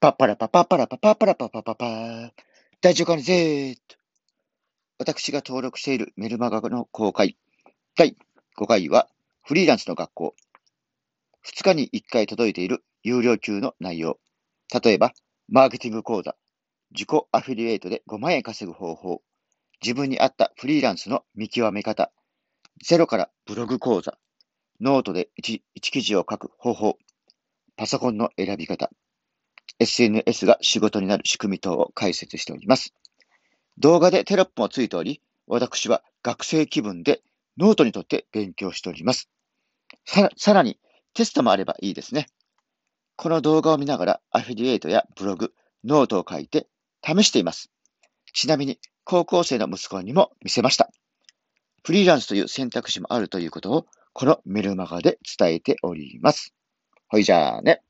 パッパラパパッパラパパッパラパパパパー。大丈夫かねぜーっと。私が登録しているメルマガの公開。第5回は、フリーランスの学校。2日に1回届いている有料級の内容。例えば、マーケティング講座。自己アフィリエイトで5万円稼ぐ方法。自分に合ったフリーランスの見極め方。ゼロからブログ講座。ノートで 1, 1記事を書く方法。パソコンの選び方。SNS が仕事になる仕組み等を解説しております。動画でテロップもついており、私は学生気分でノートにとって勉強しております。ささらにテストもあればいいですね。この動画を見ながらアフィリエイトやブログ、ノートを書いて試しています。ちなみに高校生の息子にも見せました。フリーランスという選択肢もあるということをこのメルマガで伝えております。ほいじゃあね。